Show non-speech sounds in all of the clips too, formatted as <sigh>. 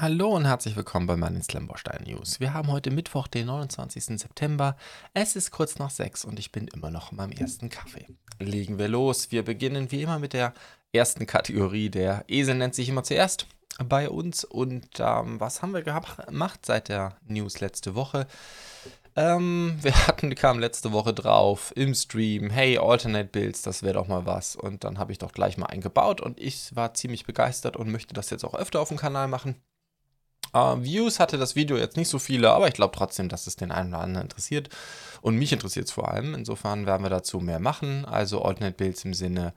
Hallo und herzlich willkommen bei meinen Slamborstein News. Wir haben heute Mittwoch, den 29. September. Es ist kurz nach sechs und ich bin immer noch in meinem ersten Kaffee. Legen wir los. Wir beginnen wie immer mit der ersten Kategorie. Der Esel nennt sich immer zuerst bei uns. Und ähm, was haben wir gemacht seit der News letzte Woche? Ähm, wir <laughs> hatten, kamen letzte Woche drauf im Stream, hey, Alternate Builds, das wäre doch mal was. Und dann habe ich doch gleich mal eingebaut und ich war ziemlich begeistert und möchte das jetzt auch öfter auf dem Kanal machen. Uh, Views hatte das Video jetzt nicht so viele, aber ich glaube trotzdem, dass es den einen oder anderen interessiert. Und mich interessiert es vor allem. Insofern werden wir dazu mehr machen. Also Alternate Builds im Sinne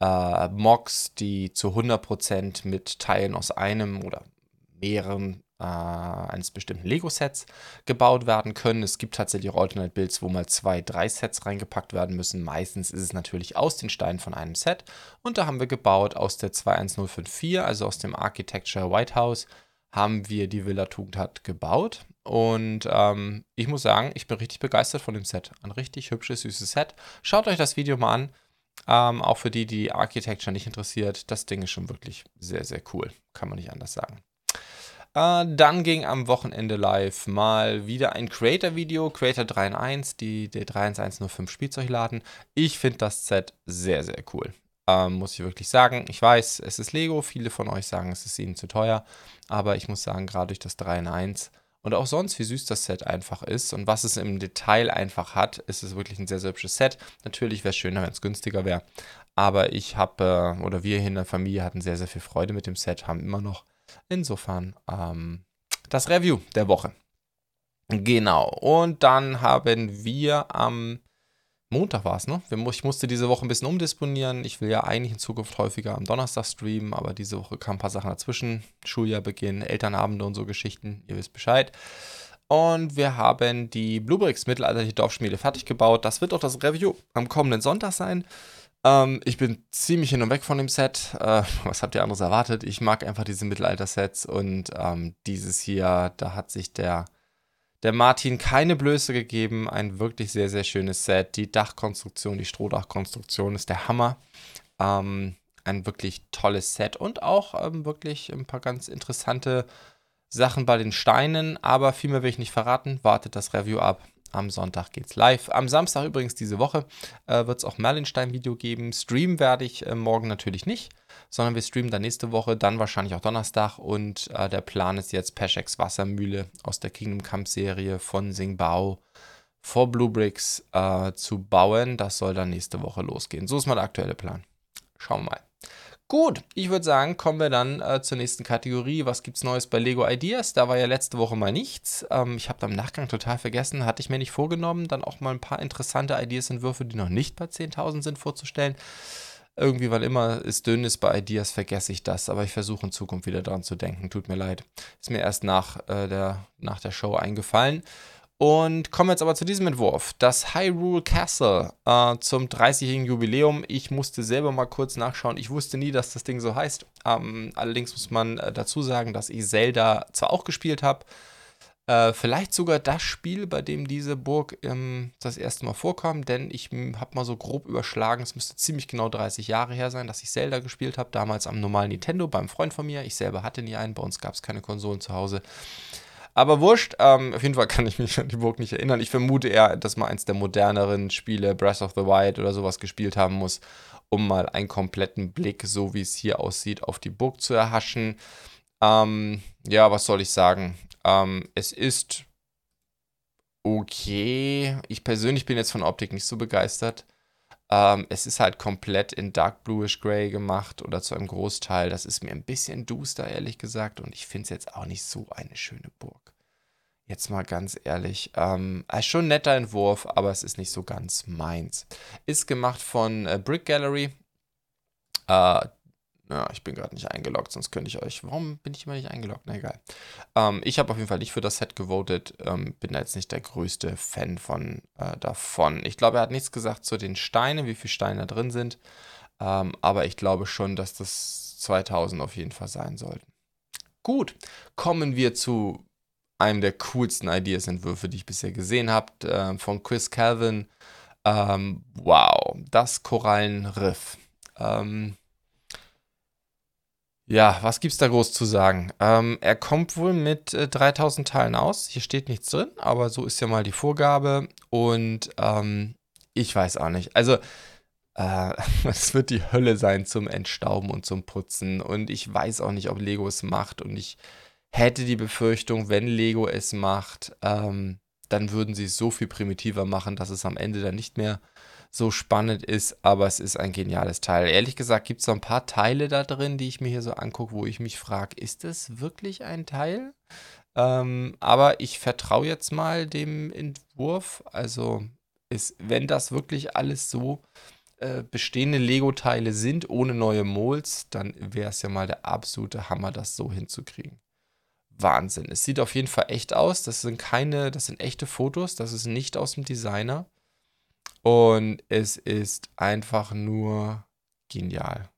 äh, Mocks, die zu 100% mit Teilen aus einem oder mehreren äh, eines bestimmten Lego-Sets gebaut werden können. Es gibt tatsächlich auch Alternate Builds, wo mal zwei, drei Sets reingepackt werden müssen. Meistens ist es natürlich aus den Steinen von einem Set. Und da haben wir gebaut aus der 21054, also aus dem Architecture White House haben wir die Villa Tugendhat gebaut. Und ähm, ich muss sagen, ich bin richtig begeistert von dem Set. Ein richtig hübsches, süßes Set. Schaut euch das Video mal an. Ähm, auch für die, die Architecture nicht interessiert. Das Ding ist schon wirklich sehr, sehr cool. Kann man nicht anders sagen. Äh, dann ging am Wochenende live mal wieder ein Creator-Video, Creator 3 in 1, die, die 31105 Spielzeugladen. Ich finde das Set sehr, sehr cool. Ähm, muss ich wirklich sagen. Ich weiß, es ist Lego. Viele von euch sagen, es ist ihnen zu teuer. Aber ich muss sagen, gerade durch das 3 in 1 und auch sonst, wie süß das Set einfach ist und was es im Detail einfach hat, ist es wirklich ein sehr, sehr hübsches Set. Natürlich wäre es schöner, wenn es günstiger wäre. Aber ich habe, äh, oder wir hier in der Familie hatten sehr, sehr viel Freude mit dem Set, haben immer noch. Insofern ähm, das Review der Woche. Genau. Und dann haben wir am Montag war es, ne? Ich musste diese Woche ein bisschen umdisponieren. Ich will ja eigentlich in Zukunft häufiger am Donnerstag streamen, aber diese Woche kamen ein paar Sachen dazwischen. Schuljahrbeginn, Elternabende und so Geschichten. Ihr wisst Bescheid. Und wir haben die Bluebricks mittelalterliche Dorfschmiede fertig gebaut. Das wird auch das Review am kommenden Sonntag sein. Ähm, ich bin ziemlich hin und weg von dem Set. Äh, <laughs> was habt ihr anderes erwartet? Ich mag einfach diese Mittelalter-Sets und ähm, dieses hier, da hat sich der der Martin keine Blöße gegeben. Ein wirklich sehr, sehr schönes Set. Die Dachkonstruktion, die Strohdachkonstruktion ist der Hammer. Ähm, ein wirklich tolles Set und auch ähm, wirklich ein paar ganz interessante Sachen bei den Steinen. Aber viel mehr will ich nicht verraten. Wartet das Review ab. Am Sonntag geht's live. Am Samstag übrigens diese Woche äh, wird es auch Merlinstein-Video geben. Stream werde ich äh, morgen natürlich nicht, sondern wir streamen dann nächste Woche, dann wahrscheinlich auch Donnerstag. Und äh, der Plan ist jetzt Peschex Wassermühle aus der Kingdom Camp Serie von Singbao vor Blue Bricks äh, zu bauen. Das soll dann nächste Woche losgehen. So ist mal der aktuelle Plan. Schauen wir mal. Gut, ich würde sagen, kommen wir dann äh, zur nächsten Kategorie. Was gibt's Neues bei Lego Ideas? Da war ja letzte Woche mal nichts. Ähm, ich habe da im Nachgang total vergessen, hatte ich mir nicht vorgenommen, dann auch mal ein paar interessante Ideas-Entwürfe, die noch nicht bei 10.000 sind, vorzustellen. Irgendwie, weil immer es dünn ist bei Ideas, vergesse ich das, aber ich versuche in Zukunft wieder dran zu denken. Tut mir leid. Ist mir erst nach, äh, der, nach der Show eingefallen. Und kommen jetzt aber zu diesem Entwurf. Das Hyrule Castle äh, zum 30-jährigen Jubiläum. Ich musste selber mal kurz nachschauen. Ich wusste nie, dass das Ding so heißt. Ähm, allerdings muss man äh, dazu sagen, dass ich Zelda zwar auch gespielt habe, äh, vielleicht sogar das Spiel, bei dem diese Burg ähm, das erste Mal vorkam, denn ich habe mal so grob überschlagen, es müsste ziemlich genau 30 Jahre her sein, dass ich Zelda gespielt habe, damals am normalen Nintendo beim Freund von mir. Ich selber hatte nie einen, bei uns gab es keine Konsolen zu Hause. Aber wurscht, ähm, auf jeden Fall kann ich mich an die Burg nicht erinnern. Ich vermute eher, dass man eins der moderneren Spiele, Breath of the Wild oder sowas gespielt haben muss, um mal einen kompletten Blick, so wie es hier aussieht, auf die Burg zu erhaschen. Ähm, ja, was soll ich sagen? Ähm, es ist okay. Ich persönlich bin jetzt von Optik nicht so begeistert. Ähm, es ist halt komplett in Dark Bluish Gray gemacht oder zu einem Großteil. Das ist mir ein bisschen duster, ehrlich gesagt. Und ich finde es jetzt auch nicht so eine schöne Burg. Jetzt mal ganz ehrlich. Ähm, schon ein netter Entwurf, aber es ist nicht so ganz meins. Ist gemacht von äh, Brick Gallery. Äh, ja, ich bin gerade nicht eingeloggt, sonst könnte ich euch. Warum bin ich immer nicht eingeloggt? Na egal. Ähm, ich habe auf jeden Fall nicht für das Set gewotet. Ähm, bin da jetzt nicht der größte Fan von äh, davon. Ich glaube, er hat nichts gesagt zu den Steinen, wie viele Steine da drin sind. Ähm, aber ich glaube schon, dass das 2000 auf jeden Fall sein sollten. Gut, kommen wir zu einem der coolsten Ideas-Entwürfe, die ich bisher gesehen habe, äh, von Chris Calvin. Ähm, wow, das Korallenriff. Ähm, Ja, was gibt's da groß zu sagen? Ähm, er kommt wohl mit äh, 3000 Teilen aus. Hier steht nichts drin, aber so ist ja mal die Vorgabe. Und ähm, ich weiß auch nicht. Also, äh, <laughs> es wird die Hölle sein zum Entstauben und zum Putzen. Und ich weiß auch nicht, ob Lego es macht. Und ich hätte die Befürchtung, wenn Lego es macht, ähm, dann würden sie es so viel primitiver machen, dass es am Ende dann nicht mehr so spannend ist, aber es ist ein geniales Teil. Ehrlich gesagt gibt es so ein paar Teile da drin, die ich mir hier so angucke, wo ich mich frage, ist das wirklich ein Teil? Ähm, aber ich vertraue jetzt mal dem Entwurf. Also ist, wenn das wirklich alles so äh, bestehende Lego-Teile sind, ohne neue Molds, dann wäre es ja mal der absolute Hammer, das so hinzukriegen. Wahnsinn. Es sieht auf jeden Fall echt aus. Das sind keine, das sind echte Fotos. Das ist nicht aus dem Designer. Und es ist einfach nur genial.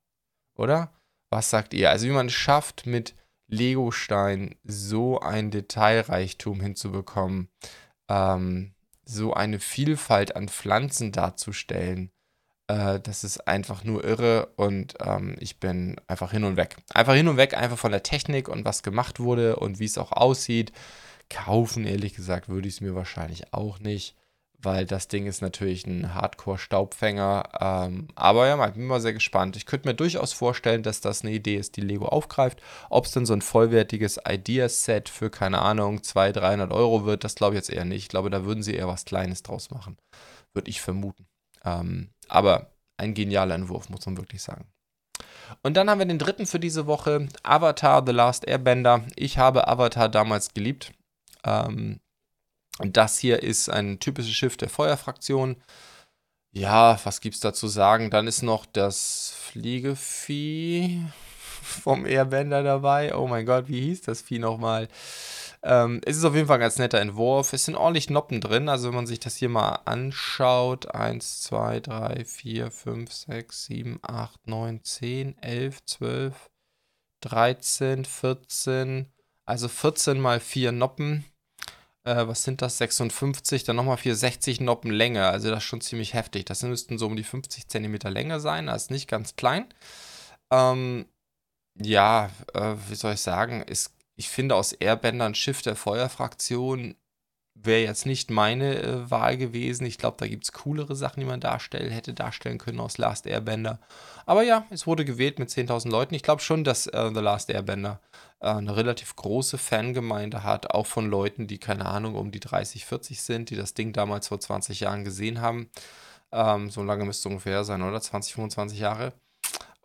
Oder? Was sagt ihr? Also wie man es schafft, mit Legostein so ein Detailreichtum hinzubekommen, ähm, so eine Vielfalt an Pflanzen darzustellen, äh, das ist einfach nur irre und ähm, ich bin einfach hin und weg. Einfach hin und weg, einfach von der Technik und was gemacht wurde und wie es auch aussieht. Kaufen, ehrlich gesagt, würde ich es mir wahrscheinlich auch nicht weil das Ding ist natürlich ein Hardcore-Staubfänger. Ähm, aber ja, ich bin mal sehr gespannt. Ich könnte mir durchaus vorstellen, dass das eine Idee ist, die Lego aufgreift. Ob es denn so ein vollwertiges Ideaset für, keine Ahnung, 200, 300 Euro wird, das glaube ich jetzt eher nicht. Ich glaube, da würden sie eher was Kleines draus machen. Würde ich vermuten. Ähm, aber ein genialer Entwurf, muss man wirklich sagen. Und dann haben wir den dritten für diese Woche, Avatar The Last Airbender. Ich habe Avatar damals geliebt. Ähm, und das hier ist ein typisches Schiff der Feuerfraktion. Ja, was gibt's da zu sagen? Dann ist noch das Fliegevieh vom Airbender dabei. Oh mein Gott, wie hieß das Vieh nochmal? Ähm, es ist auf jeden Fall ein ganz netter Entwurf. Es sind ordentlich Noppen drin. Also, wenn man sich das hier mal anschaut: 1, 2, 3, 4, 5, 6, 7, 8, 9, 10, 11, 12, 13, 14. Also 14 mal 4 Noppen äh, was sind das, 56, dann nochmal 460 Noppen Länge. Also das ist schon ziemlich heftig. Das müssten so um die 50 cm Länge sein, das ist nicht ganz klein. Ähm, ja, äh, wie soll ich sagen, ist, ich finde aus Airbender ein Schiff der Feuerfraktion wäre jetzt nicht meine äh, Wahl gewesen. Ich glaube, da gibt es coolere Sachen, die man darstellen hätte darstellen können aus Last Airbender. Aber ja, es wurde gewählt mit 10.000 Leuten. Ich glaube schon, dass äh, The Last Airbender äh, eine relativ große Fangemeinde hat, auch von Leuten, die keine Ahnung um die 30, 40 sind, die das Ding damals vor 20 Jahren gesehen haben. Ähm, so lange müsste es ungefähr sein, oder? 20, 25 Jahre.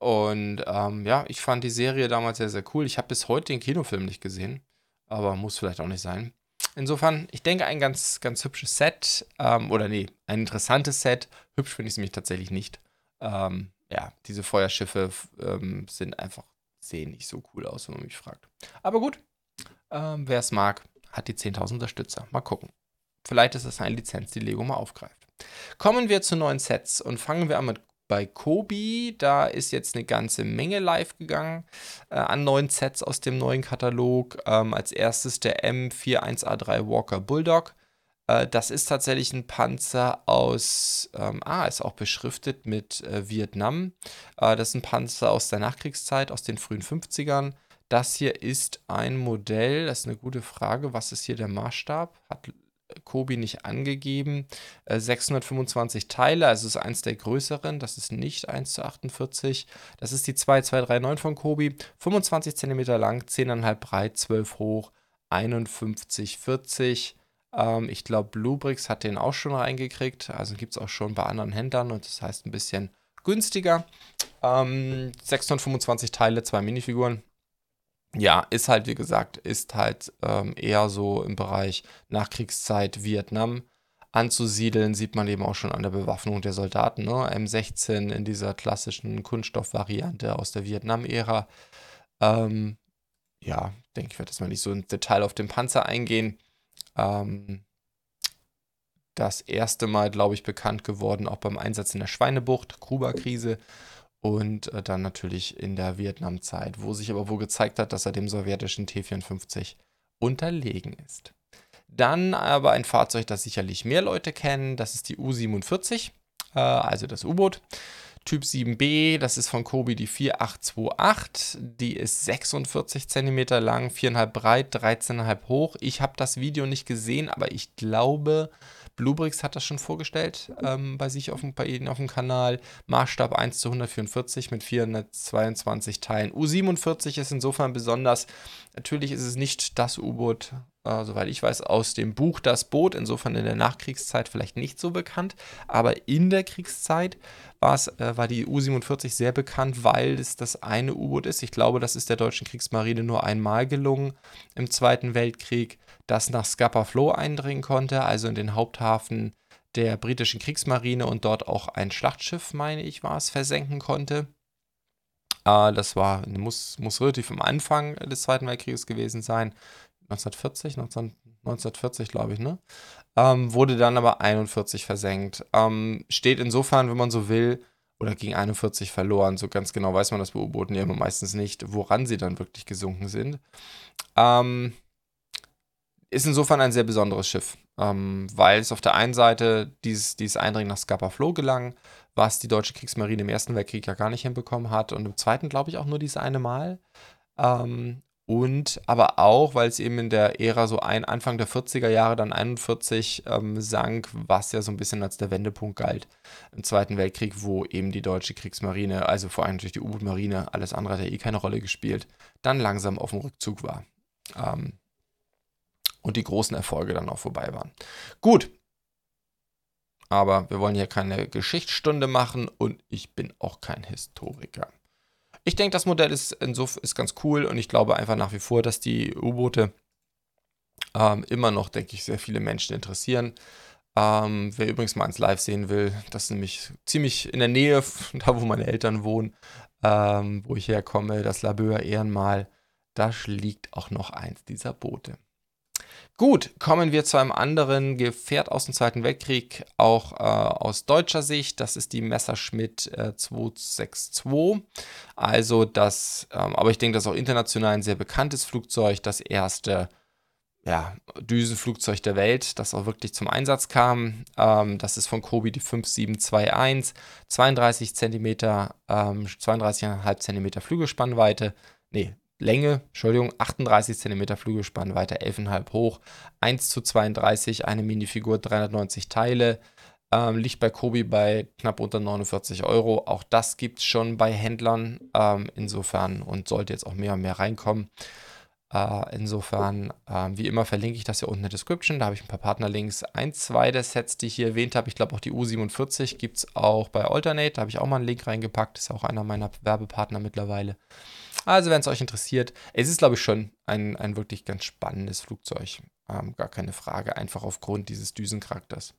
Und ähm, ja, ich fand die Serie damals sehr, sehr cool. Ich habe bis heute den Kinofilm nicht gesehen, aber muss vielleicht auch nicht sein. Insofern, ich denke, ein ganz, ganz hübsches Set. Ähm, oder nee, ein interessantes Set. Hübsch finde ich es nämlich tatsächlich nicht. Ähm, ja, diese Feuerschiffe ähm, sind einfach sehen nicht so cool aus, wenn man mich fragt. Aber gut, ähm, wer es mag, hat die 10.000 Unterstützer. Mal gucken. Vielleicht ist das eine Lizenz, die Lego mal aufgreift. Kommen wir zu neuen Sets und fangen wir an mit bei Kobi. Da ist jetzt eine ganze Menge live gegangen äh, an neuen Sets aus dem neuen Katalog. Ähm, als erstes der M41A3 Walker Bulldog. Äh, das ist tatsächlich ein Panzer aus, ähm, ah, ist auch beschriftet mit äh, Vietnam. Äh, das ist ein Panzer aus der Nachkriegszeit, aus den frühen 50ern. Das hier ist ein Modell, das ist eine gute Frage. Was ist hier der Maßstab? Hat Kobi nicht angegeben. 625 äh, Teile, also ist eins der größeren. Das ist nicht 1 zu 48. Das ist die 2239 von Kobi. 25 cm lang, 10,5 breit, 12 hoch, 51,40. Ähm, ich glaube, Bluebricks hat den auch schon reingekriegt. Also gibt es auch schon bei anderen Händlern und das heißt ein bisschen günstiger. Ähm, 625 Teile, zwei Minifiguren. Ja, ist halt, wie gesagt, ist halt ähm, eher so im Bereich Nachkriegszeit Vietnam anzusiedeln. Sieht man eben auch schon an der Bewaffnung der Soldaten. Ne? M16 in dieser klassischen Kunststoffvariante aus der Vietnam-Ära. Ähm, ja, denke ich, werde das mal nicht so im Detail auf den Panzer eingehen. Ähm, das erste Mal, glaube ich, bekannt geworden, auch beim Einsatz in der Schweinebucht, Kuba-Krise und äh, dann natürlich in der Vietnamzeit, wo sich aber wohl gezeigt hat, dass er dem sowjetischen T-54 unterlegen ist. Dann aber ein Fahrzeug, das sicherlich mehr Leute kennen, das ist die U-47, äh, also das U-Boot. Typ 7b, das ist von Kobi die 4828. Die ist 46 cm lang, 4,5 breit, 13,5 hoch. Ich habe das Video nicht gesehen, aber ich glaube, Bluebricks hat das schon vorgestellt ähm, bei sich auf dem, bei Ihnen auf dem Kanal. Maßstab 1 zu 144 mit 422 Teilen. U47 ist insofern besonders. Natürlich ist es nicht das U-Boot, äh, soweit ich weiß, aus dem Buch Das Boot. Insofern in der Nachkriegszeit vielleicht nicht so bekannt. Aber in der Kriegszeit äh, war die U-47 sehr bekannt, weil es das eine U-Boot ist. Ich glaube, das ist der deutschen Kriegsmarine nur einmal gelungen im Zweiten Weltkrieg das nach Scapa Flow eindringen konnte, also in den Haupthafen der britischen Kriegsmarine und dort auch ein Schlachtschiff, meine ich, war es, versenken konnte. Äh, das war, muss, muss relativ am Anfang des Zweiten Weltkrieges gewesen sein. 1940, 19, 1940 glaube ich, ne? Ähm, wurde dann aber 41 versenkt. Ähm, steht insofern, wenn man so will, oder ging 41 verloren. So ganz genau weiß man das bei U-Booten ja immer meistens nicht, woran sie dann wirklich gesunken sind. Ähm, ist insofern ein sehr besonderes Schiff, ähm, weil es auf der einen Seite dieses, dieses Eindringen nach Scapa Flow gelang, was die deutsche Kriegsmarine im Ersten Weltkrieg ja gar nicht hinbekommen hat und im Zweiten, glaube ich, auch nur dieses eine Mal. Ähm, und aber auch, weil es eben in der Ära so ein Anfang der 40er Jahre, dann 41 ähm, sank, was ja so ein bisschen als der Wendepunkt galt im Zweiten Weltkrieg, wo eben die deutsche Kriegsmarine, also vor allem durch die U-Boot-Marine, alles andere hat ja eh keine Rolle gespielt, dann langsam auf dem Rückzug war. Ähm, und die großen Erfolge dann auch vorbei waren. Gut. Aber wir wollen hier keine Geschichtsstunde machen und ich bin auch kein Historiker. Ich denke, das Modell ist insofern ist ganz cool und ich glaube einfach nach wie vor, dass die U-Boote ähm, immer noch, denke ich, sehr viele Menschen interessieren. Ähm, wer übrigens mal ins Live sehen will, das ist nämlich ziemlich in der Nähe, da wo meine Eltern wohnen, ähm, wo ich herkomme, das Labeur Ehrenmal, da liegt auch noch eins dieser Boote. Gut, kommen wir zu einem anderen Gefährt aus dem Zweiten Weltkrieg, auch äh, aus deutscher Sicht. Das ist die Messerschmitt äh, 262. Also das, ähm, aber ich denke, das ist auch international ein sehr bekanntes Flugzeug, das erste ja, Düsenflugzeug der Welt, das auch wirklich zum Einsatz kam. Ähm, das ist von Kobi die 5721, 32 cm, ähm, 32,5 cm Flügelspannweite. Nee, Länge, Entschuldigung, 38 cm Flügelspannweite, 11,5 hoch, 1 zu 32, eine Minifigur, 390 Teile, ähm, liegt bei Kobi bei knapp unter 49 Euro. Auch das gibt es schon bei Händlern, ähm, insofern und sollte jetzt auch mehr und mehr reinkommen. Äh, insofern, äh, wie immer, verlinke ich das hier unten in der Description. Da habe ich ein paar Partnerlinks. Ein, zwei der Sets, die ich hier erwähnt habe, ich glaube auch die U47 gibt es auch bei Alternate. Da habe ich auch mal einen Link reingepackt. Ist auch einer meiner Werbepartner mittlerweile. Also, wenn es euch interessiert, es ist, glaube ich, schon ein, ein wirklich ganz spannendes Flugzeug. Ähm, gar keine Frage, einfach aufgrund dieses Düsencharakters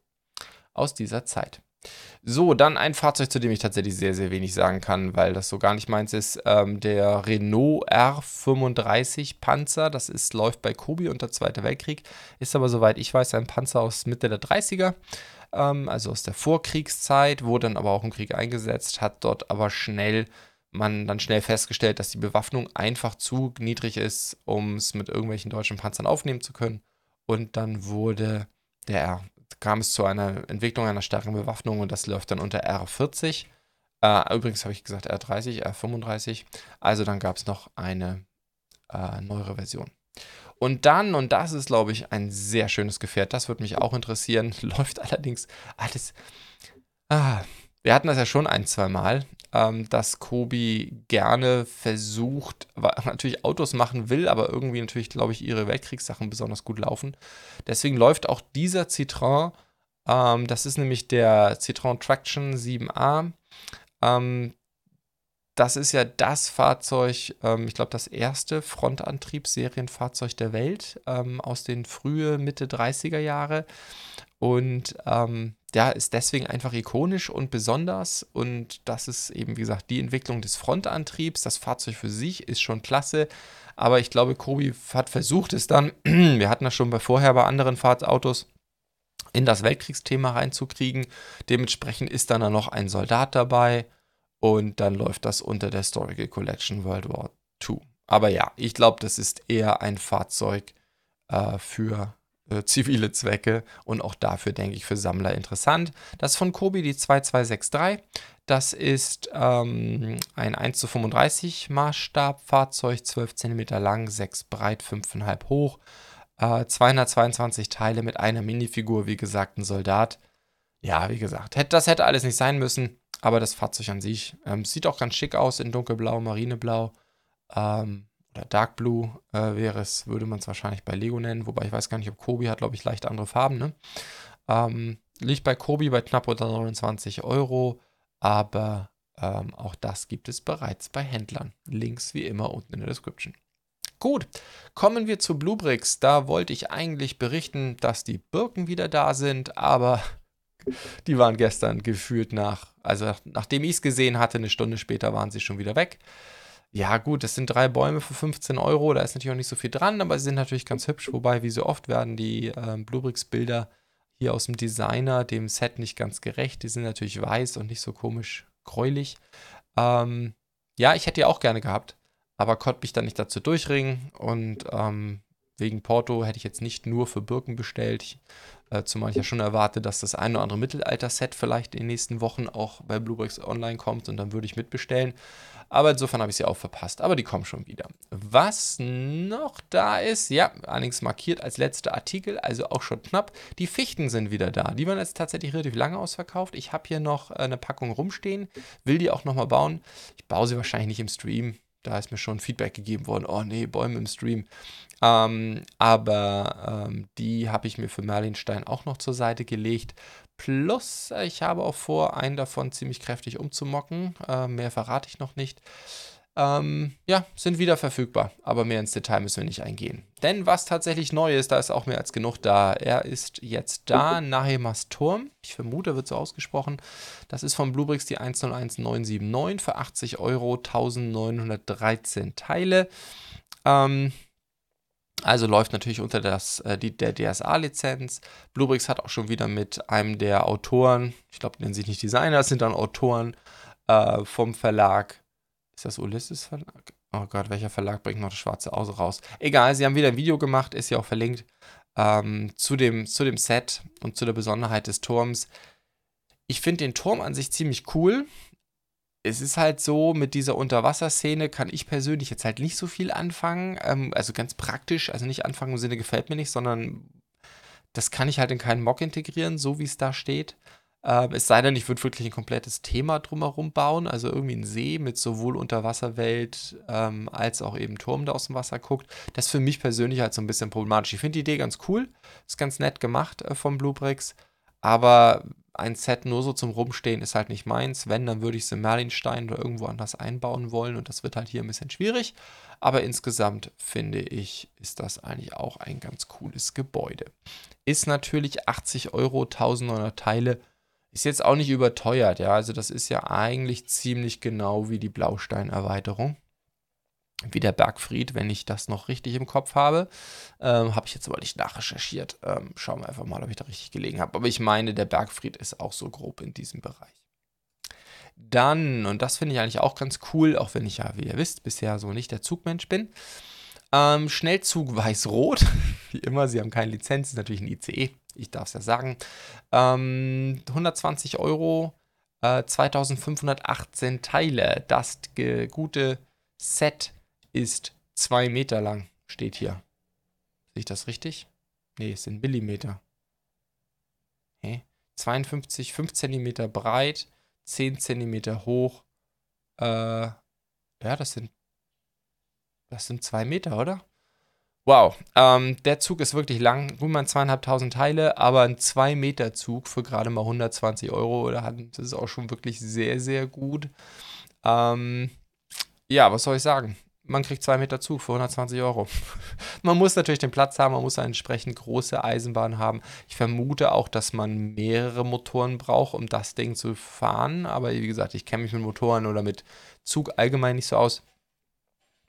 aus dieser Zeit. So, dann ein Fahrzeug, zu dem ich tatsächlich sehr, sehr wenig sagen kann, weil das so gar nicht meins ist. Ähm, der Renault R35 Panzer, das ist, läuft bei Kobi unter Zweiter Weltkrieg, ist aber, soweit ich weiß, ein Panzer aus Mitte der 30er, ähm, also aus der Vorkriegszeit, wurde dann aber auch im Krieg eingesetzt, hat dort aber schnell man dann schnell festgestellt, dass die Bewaffnung einfach zu niedrig ist, um es mit irgendwelchen deutschen Panzern aufnehmen zu können. Und dann wurde der kam es zu einer Entwicklung einer starken Bewaffnung und das läuft dann unter R40. Äh, übrigens habe ich gesagt R30, R35. Also dann gab es noch eine äh, neuere Version. Und dann, und das ist, glaube ich, ein sehr schönes Gefährt, das würde mich auch interessieren, <laughs> läuft allerdings alles. Ah, wir hatten das ja schon ein, zwei Mal, ähm, dass Kobi gerne versucht, natürlich Autos machen will, aber irgendwie natürlich, glaube ich, ihre Weltkriegssachen besonders gut laufen. Deswegen läuft auch dieser Citroën, ähm, das ist nämlich der Citroën Traction 7A. Ähm, das ist ja das Fahrzeug, ähm, ich glaube, das erste Frontantriebsserienfahrzeug der Welt ähm, aus den frühen Mitte 30er Jahre. Und ähm, der ist deswegen einfach ikonisch und besonders. Und das ist eben, wie gesagt, die Entwicklung des Frontantriebs. Das Fahrzeug für sich ist schon klasse. Aber ich glaube, Kobi hat versucht es dann, <clears throat> wir hatten das schon bei vorher bei anderen Fahrtautos, in das Weltkriegsthema reinzukriegen. Dementsprechend ist dann, noch ein Soldat dabei und dann läuft das unter der Historical Collection World War II. Aber ja, ich glaube, das ist eher ein Fahrzeug äh, für äh, zivile Zwecke und auch dafür, denke ich, für Sammler interessant. Das von Kobi die 2263. Das ist ähm, ein 1 zu 35 Maßstab Fahrzeug, 12 cm lang, 6 breit, 5,5 hoch. Äh, 222 Teile mit einer Minifigur, wie gesagt, ein Soldat. Ja, wie gesagt, das hätte alles nicht sein müssen, aber das Fahrzeug an sich ähm, sieht auch ganz schick aus in dunkelblau, marineblau. Ähm, oder Dark Blue äh, wäre es, würde man es wahrscheinlich bei Lego nennen, wobei ich weiß gar nicht, ob Kobi hat, glaube ich, leicht andere Farben. Ne? Ähm, liegt bei Kobi bei knapp unter 29 Euro, aber ähm, auch das gibt es bereits bei Händlern. Links wie immer unten in der Description. Gut, kommen wir zu Bluebricks. Da wollte ich eigentlich berichten, dass die Birken wieder da sind, aber <laughs> die waren gestern gefühlt nach, also nachdem ich es gesehen hatte, eine Stunde später waren sie schon wieder weg. Ja, gut, das sind drei Bäume für 15 Euro. Da ist natürlich auch nicht so viel dran, aber sie sind natürlich ganz hübsch. Wobei, wie so oft, werden die ähm, Bluebricks-Bilder hier aus dem Designer dem Set nicht ganz gerecht. Die sind natürlich weiß und nicht so komisch gräulich. Ähm, ja, ich hätte die auch gerne gehabt, aber konnte mich dann nicht dazu durchringen. Und ähm, wegen Porto hätte ich jetzt nicht nur für Birken bestellt. Ich, äh, zumal ich ja schon erwarte, dass das ein oder andere Mittelalter-Set vielleicht in den nächsten Wochen auch bei Bluebricks Online kommt und dann würde ich mitbestellen. Aber insofern habe ich sie auch verpasst. Aber die kommen schon wieder. Was noch da ist, ja, allerdings markiert als letzter Artikel, also auch schon knapp. Die Fichten sind wieder da. Die waren jetzt tatsächlich relativ lange ausverkauft. Ich habe hier noch äh, eine Packung rumstehen, will die auch nochmal bauen. Ich baue sie wahrscheinlich nicht im Stream. Da ist mir schon Feedback gegeben worden. Oh nee, Bäume im Stream. Ähm, aber ähm, die habe ich mir für Merlinstein auch noch zur Seite gelegt. Plus, äh, ich habe auch vor, einen davon ziemlich kräftig umzumocken. Äh, mehr verrate ich noch nicht. Ähm, ja, sind wieder verfügbar, aber mehr ins Detail müssen wir nicht eingehen. Denn was tatsächlich neu ist, da ist auch mehr als genug da. Er ist jetzt da, Nahemas Turm. Ich vermute, wird so ausgesprochen. Das ist von Bluebricks die 101979 für 80 Euro, 1913 Teile. Ähm, also läuft natürlich unter das, äh, die, der DSA-Lizenz. Bluebricks hat auch schon wieder mit einem der Autoren, ich glaube, nennen sich nicht Designer, das sind dann Autoren äh, vom Verlag. Ist das Ulysses Verlag? Oh Gott, welcher Verlag bringt noch das schwarze Auge raus? Egal, sie haben wieder ein Video gemacht, ist ja auch verlinkt, ähm, zu, dem, zu dem Set und zu der Besonderheit des Turms. Ich finde den Turm an sich ziemlich cool es ist halt so, mit dieser Unterwasserszene kann ich persönlich jetzt halt nicht so viel anfangen. Ähm, also ganz praktisch, also nicht anfangen im Sinne gefällt mir nicht, sondern das kann ich halt in keinen Mock integrieren, so wie es da steht. Ähm, es sei denn, ich würde wirklich ein komplettes Thema drumherum bauen, also irgendwie ein See mit sowohl Unterwasserwelt ähm, als auch eben Turm, der aus dem Wasser guckt. Das ist für mich persönlich halt so ein bisschen problematisch. Ich finde die Idee ganz cool, ist ganz nett gemacht äh, vom Bluebricks, aber ein Set nur so zum Rumstehen ist halt nicht meins. Wenn, dann würde ich es in Merlinstein oder irgendwo anders einbauen wollen und das wird halt hier ein bisschen schwierig. Aber insgesamt finde ich, ist das eigentlich auch ein ganz cooles Gebäude. Ist natürlich 80 Euro, 1900 Teile. Ist jetzt auch nicht überteuert, ja. Also das ist ja eigentlich ziemlich genau wie die Blaustein-Erweiterung wie der Bergfried, wenn ich das noch richtig im Kopf habe. Ähm, habe ich jetzt aber nicht nachrecherchiert. Ähm, schauen wir einfach mal, ob ich da richtig gelegen habe. Aber ich meine, der Bergfried ist auch so grob in diesem Bereich. Dann, und das finde ich eigentlich auch ganz cool, auch wenn ich ja, wie ihr wisst, bisher so nicht der Zugmensch bin. Ähm, Schnellzug weiß-rot. <laughs> wie immer, sie haben keine Lizenz, ist natürlich ein ICE. Ich darf es ja sagen. 120 ähm, Euro, äh, 2518 Teile. Das gute Set ist 2 Meter lang, steht hier. Sehe ich das richtig? Nee, es sind Millimeter. Okay. 52, 5 cm breit, 10 cm hoch. Äh, ja, das sind das sind 2 Meter, oder? Wow, ähm, der Zug ist wirklich lang, gut mal zweieinhalbtausend Teile, aber ein 2 Meter Zug für gerade mal 120 Euro, das ist auch schon wirklich sehr, sehr gut. Ähm, ja, was soll ich sagen? Man kriegt zwei Meter Zug für 120 Euro. <laughs> man muss natürlich den Platz haben, man muss eine entsprechend große Eisenbahn haben. Ich vermute auch, dass man mehrere Motoren braucht, um das Ding zu fahren. Aber wie gesagt, ich kenne mich mit Motoren oder mit Zug allgemein nicht so aus.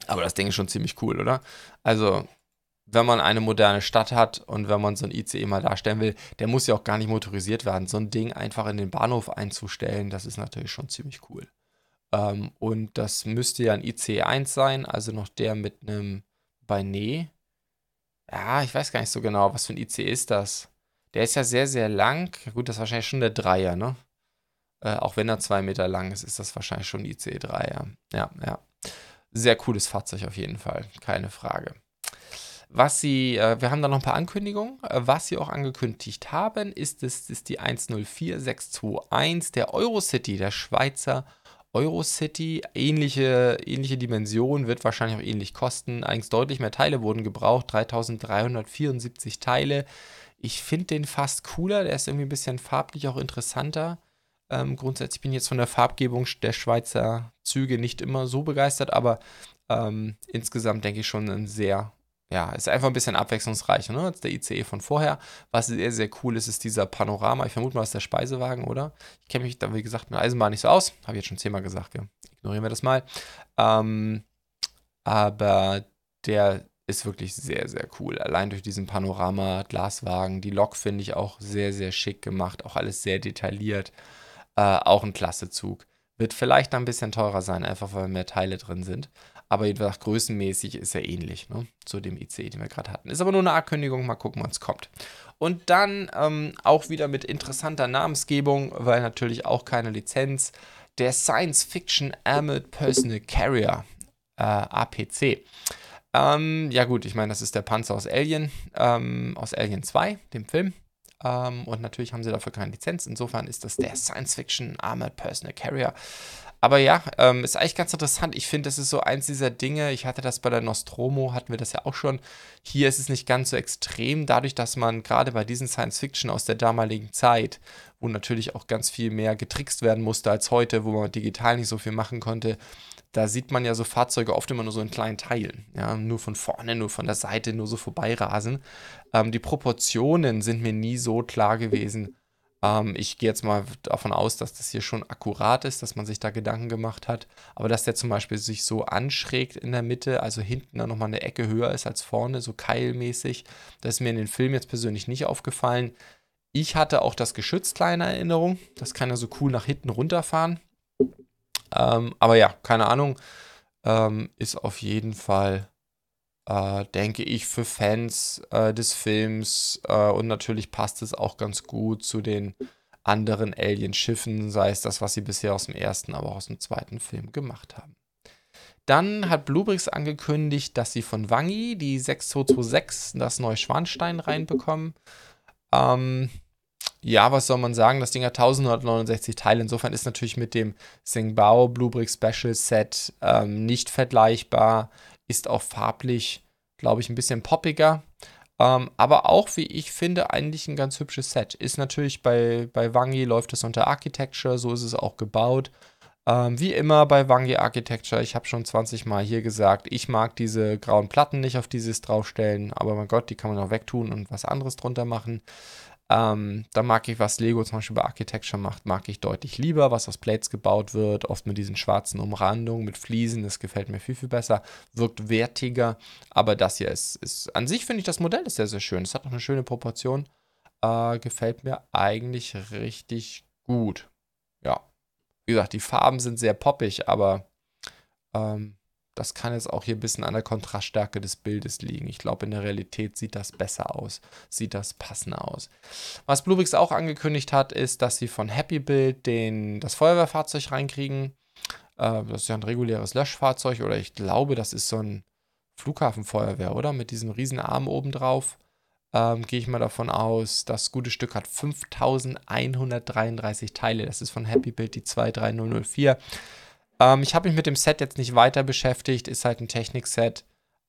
Aber das Ding ist schon ziemlich cool, oder? Also, wenn man eine moderne Stadt hat und wenn man so ein ICE mal darstellen will, der muss ja auch gar nicht motorisiert werden. So ein Ding einfach in den Bahnhof einzustellen, das ist natürlich schon ziemlich cool. Ähm, und das müsste ja ein IC1 sein, also noch der mit einem Bainet. ja, ich weiß gar nicht so genau, was für ein ICE ist das. Der ist ja sehr, sehr lang. Gut, das ist wahrscheinlich schon der Dreier, ne? Äh, auch wenn er zwei Meter lang ist, ist das wahrscheinlich schon ICE 3, ja. Ja, ja. Sehr cooles Fahrzeug auf jeden Fall, keine Frage. Was sie, äh, wir haben da noch ein paar Ankündigungen. Äh, was sie auch angekündigt haben, ist, es ist die 104621 der Eurocity, der Schweizer Eurocity. Ähnliche, ähnliche Dimension, wird wahrscheinlich auch ähnlich kosten. Eigentlich deutlich mehr Teile wurden gebraucht, 3374 Teile. Ich finde den fast cooler, der ist irgendwie ein bisschen farblich auch interessanter. Ähm, grundsätzlich bin ich jetzt von der Farbgebung der Schweizer Züge nicht immer so begeistert, aber ähm, insgesamt denke ich schon ein sehr, ja, ist einfach ein bisschen abwechslungsreicher ne, als der ICE von vorher. Was sehr, sehr cool ist, ist dieser Panorama. Ich vermute mal, das ist der Speisewagen, oder? Ich kenne mich da, wie gesagt, mit Eisenbahn nicht so aus. Habe ich jetzt schon zehnmal gesagt, ja. Ignorieren wir das mal. Ähm, aber der ist wirklich sehr, sehr cool. Allein durch diesen Panorama-Glaswagen. Die Lok finde ich auch sehr, sehr schick gemacht. Auch alles sehr detailliert. Äh, auch ein klasse Zug. Wird vielleicht ein bisschen teurer sein, einfach weil mehr Teile drin sind. Aber jedenfalls größenmäßig ist er ähnlich ne, zu dem ICE, den wir gerade hatten. Ist aber nur eine Ankündigung, mal gucken, wann es kommt. Und dann ähm, auch wieder mit interessanter Namensgebung, weil natürlich auch keine Lizenz, der Science Fiction Armored Personal Carrier, äh, APC. Ähm, ja gut, ich meine, das ist der Panzer aus Alien, ähm, aus Alien 2, dem Film. Ähm, und natürlich haben sie dafür keine Lizenz. Insofern ist das der Science-Fiction Armored Personal Carrier. Aber ja, ähm, ist eigentlich ganz interessant. Ich finde, das ist so eins dieser Dinge. Ich hatte das bei der Nostromo, hatten wir das ja auch schon. Hier ist es nicht ganz so extrem, dadurch, dass man gerade bei diesen Science-Fiction aus der damaligen Zeit, wo natürlich auch ganz viel mehr getrickst werden musste als heute, wo man digital nicht so viel machen konnte, da sieht man ja so Fahrzeuge oft immer nur so in kleinen Teilen. Ja, nur von vorne, nur von der Seite, nur so vorbeirasen. Ähm, die Proportionen sind mir nie so klar gewesen. Ähm, ich gehe jetzt mal davon aus, dass das hier schon akkurat ist, dass man sich da Gedanken gemacht hat. Aber dass der zum Beispiel sich so anschrägt in der Mitte, also hinten dann nochmal eine Ecke höher ist als vorne, so keilmäßig, das ist mir in den Filmen jetzt persönlich nicht aufgefallen. Ich hatte auch das Geschütz kleine Erinnerung. Das kann ja so cool nach hinten runterfahren. Ähm, aber ja, keine Ahnung. Ähm, ist auf jeden Fall, äh, denke ich, für Fans äh, des Films äh, und natürlich passt es auch ganz gut zu den anderen Alien-Schiffen, sei es das, was sie bisher aus dem ersten, aber auch aus dem zweiten Film gemacht haben. Dann hat Bluebricks angekündigt, dass sie von Wangi die 6226, das neue Schwanstein reinbekommen. Ähm, ja, was soll man sagen? Das Ding hat 1169 Teile. Insofern ist natürlich mit dem Singbao Bluebrick Special Set ähm, nicht vergleichbar. Ist auch farblich, glaube ich, ein bisschen poppiger. Ähm, aber auch, wie ich finde, eigentlich ein ganz hübsches Set. Ist natürlich bei, bei Wangi läuft es unter Architecture, so ist es auch gebaut. Ähm, wie immer bei Wangi Architecture, ich habe schon 20 Mal hier gesagt, ich mag diese grauen Platten nicht, auf die sie es draufstellen, aber mein Gott, die kann man auch wegtun und was anderes drunter machen. Ähm, da mag ich, was Lego zum Beispiel bei Architecture macht, mag ich deutlich lieber, was aus Plates gebaut wird, oft mit diesen schwarzen Umrandungen, mit Fliesen, das gefällt mir viel, viel besser, wirkt wertiger, aber das hier ist, ist an sich finde ich das Modell ist sehr, sehr schön, es hat auch eine schöne Proportion, äh, gefällt mir eigentlich richtig gut, ja, wie gesagt, die Farben sind sehr poppig, aber ähm, das kann jetzt auch hier ein bisschen an der Kontraststärke des Bildes liegen. Ich glaube, in der Realität sieht das besser aus, sieht das passender aus. Was Bluebricks auch angekündigt hat, ist, dass sie von Happy Build den, das Feuerwehrfahrzeug reinkriegen. Äh, das ist ja ein reguläres Löschfahrzeug oder ich glaube, das ist so ein Flughafenfeuerwehr, oder? Mit diesem riesen Arm oben drauf. Ähm, Gehe ich mal davon aus, das gute Stück hat 5133 Teile. Das ist von Happy Build die 23004. Ähm, ich habe mich mit dem Set jetzt nicht weiter beschäftigt, ist halt ein Technik-Set.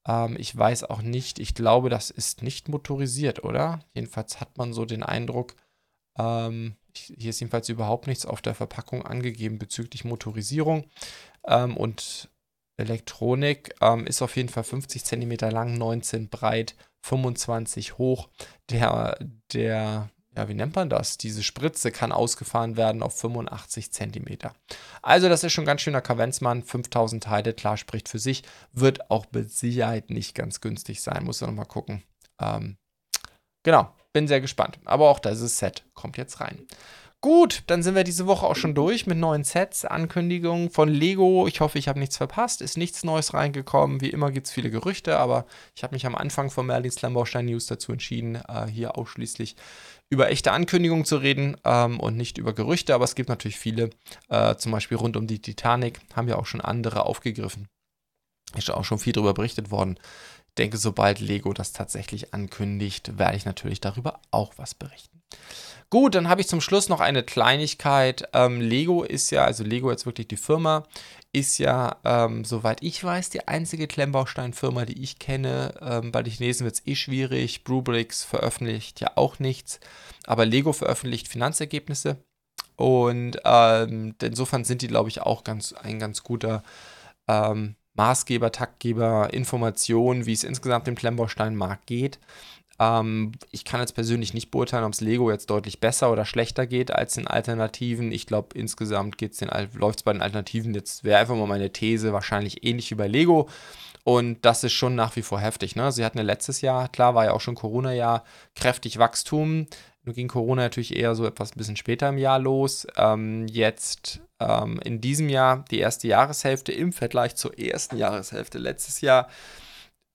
Ähm, ich weiß auch nicht, ich glaube, das ist nicht motorisiert, oder? Jedenfalls hat man so den Eindruck, ähm, hier ist jedenfalls überhaupt nichts auf der Verpackung angegeben bezüglich Motorisierung. Ähm, und Elektronik ähm, ist auf jeden Fall 50 cm lang, 19 breit, 25 hoch. Der, der ja, wie nennt man das? Diese Spritze kann ausgefahren werden auf 85 cm. Also das ist schon ganz schöner Kavenzmann. 5000 Teile, klar, spricht für sich. Wird auch mit Sicherheit nicht ganz günstig sein. Muss man nochmal gucken. Ähm, genau, bin sehr gespannt. Aber auch dieses Set kommt jetzt rein. Gut, dann sind wir diese Woche auch schon durch mit neuen Sets, Ankündigungen von Lego. Ich hoffe, ich habe nichts verpasst. Ist nichts Neues reingekommen. Wie immer gibt es viele Gerüchte, aber ich habe mich am Anfang von Merlins Lamborstein News dazu entschieden, äh, hier ausschließlich über echte Ankündigungen zu reden ähm, und nicht über Gerüchte. Aber es gibt natürlich viele, äh, zum Beispiel rund um die Titanic, haben ja auch schon andere aufgegriffen. Ist auch schon viel darüber berichtet worden. Ich denke, sobald Lego das tatsächlich ankündigt, werde ich natürlich darüber auch was berichten. Gut, dann habe ich zum Schluss noch eine Kleinigkeit. Ähm, Lego ist ja, also Lego jetzt wirklich die Firma, ist ja, ähm, soweit ich weiß, die einzige Klemmbausteinfirma, die ich kenne. Ähm, bei den Chinesen wird es eh schwierig. Brubricks veröffentlicht ja auch nichts, aber Lego veröffentlicht Finanzergebnisse. Und ähm, insofern sind die, glaube ich, auch ganz, ein ganz guter ähm, Maßgeber, Taktgeber, Information, wie es insgesamt dem Klemmbausteinmarkt geht. Ähm, ich kann jetzt persönlich nicht beurteilen, ob es Lego jetzt deutlich besser oder schlechter geht als den Alternativen. Ich glaube, insgesamt läuft es bei den Alternativen, jetzt wäre einfach mal meine These, wahrscheinlich ähnlich wie bei Lego. Und das ist schon nach wie vor heftig. Ne? Sie hatten ja letztes Jahr, klar, war ja auch schon Corona-Jahr, kräftig Wachstum. Nun ging Corona natürlich eher so etwas ein bisschen später im Jahr los. Ähm, jetzt ähm, in diesem Jahr die erste Jahreshälfte im Vergleich zur ersten Jahreshälfte letztes Jahr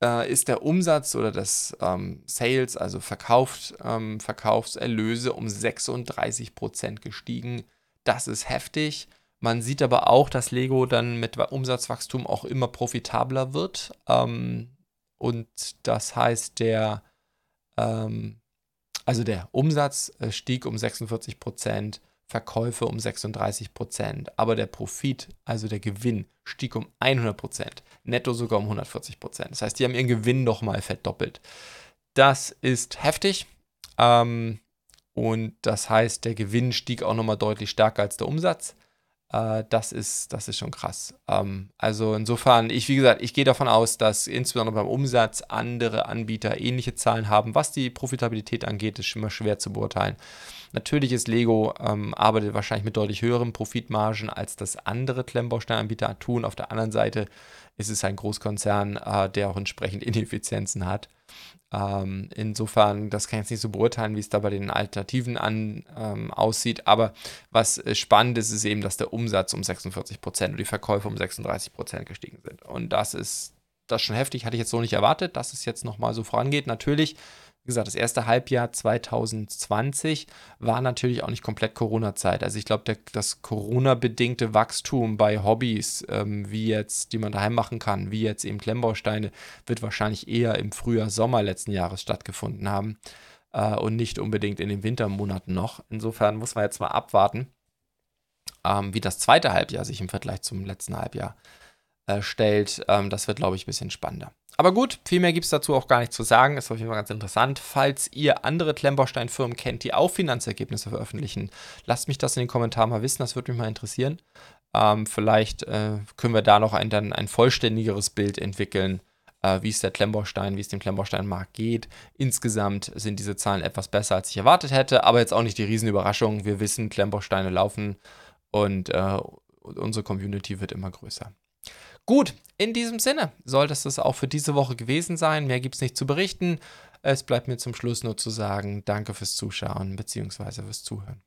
äh, ist der Umsatz oder das ähm, Sales, also Verkauf, ähm, Verkaufserlöse, um 36% gestiegen. Das ist heftig. Man sieht aber auch, dass Lego dann mit Umsatzwachstum auch immer profitabler wird. Ähm, und das heißt, der, ähm, also der Umsatz äh, stieg um 46 Prozent, Verkäufe um 36 Prozent, aber der Profit, also der Gewinn, stieg um 100 Prozent, netto sogar um 140 Prozent. Das heißt, die haben ihren Gewinn nochmal verdoppelt. Das ist heftig. Ähm, und das heißt, der Gewinn stieg auch nochmal deutlich stärker als der Umsatz. Äh, das, ist, das ist schon krass. Ähm, also insofern, ich, wie gesagt, ich gehe davon aus, dass insbesondere beim Umsatz andere Anbieter ähnliche Zahlen haben. Was die Profitabilität angeht, ist immer schwer zu beurteilen. Natürlich ist Lego, ähm, arbeitet wahrscheinlich mit deutlich höheren Profitmargen, als das andere Klemmbausteinanbieter tun. Auf der anderen Seite ist es ein Großkonzern, äh, der auch entsprechend Ineffizienzen hat. Ähm, insofern, das kann ich jetzt nicht so beurteilen, wie es da bei den Alternativen an, ähm, aussieht. Aber was äh, spannend ist, ist eben, dass der Umsatz um 46 Prozent und die Verkäufe um 36 Prozent gestiegen sind. Und das ist das ist schon heftig, hatte ich jetzt so nicht erwartet, dass es jetzt nochmal so vorangeht. Natürlich gesagt, das erste Halbjahr 2020 war natürlich auch nicht komplett Corona-Zeit. Also ich glaube, das Corona-bedingte Wachstum bei Hobbys, ähm, wie jetzt, die man daheim machen kann, wie jetzt eben Klemmbausteine, wird wahrscheinlich eher im Frühjahr, Sommer letzten Jahres stattgefunden haben äh, und nicht unbedingt in den Wintermonaten noch. Insofern muss man jetzt mal abwarten, ähm, wie das zweite Halbjahr sich im Vergleich zum letzten Halbjahr äh, stellt. Ähm, das wird, glaube ich, ein bisschen spannender. Aber gut, viel mehr gibt es dazu auch gar nicht zu sagen. Ist auf jeden Fall ganz interessant. Falls ihr andere Klemmbaustein-Firmen kennt, die auch Finanzergebnisse veröffentlichen, lasst mich das in den Kommentaren mal wissen. Das würde mich mal interessieren. Ähm, vielleicht äh, können wir da noch ein, dann ein vollständigeres Bild entwickeln, äh, wie es der Klemmbaustein, wie es dem Klemmbaustein-Markt geht. Insgesamt sind diese Zahlen etwas besser, als ich erwartet hätte, aber jetzt auch nicht die Riesenüberraschung. Wir wissen, Klemmbausteine laufen und äh, unsere Community wird immer größer. Gut, in diesem Sinne sollte es auch für diese Woche gewesen sein. Mehr gibt es nicht zu berichten. Es bleibt mir zum Schluss nur zu sagen, danke fürs Zuschauen bzw. fürs Zuhören.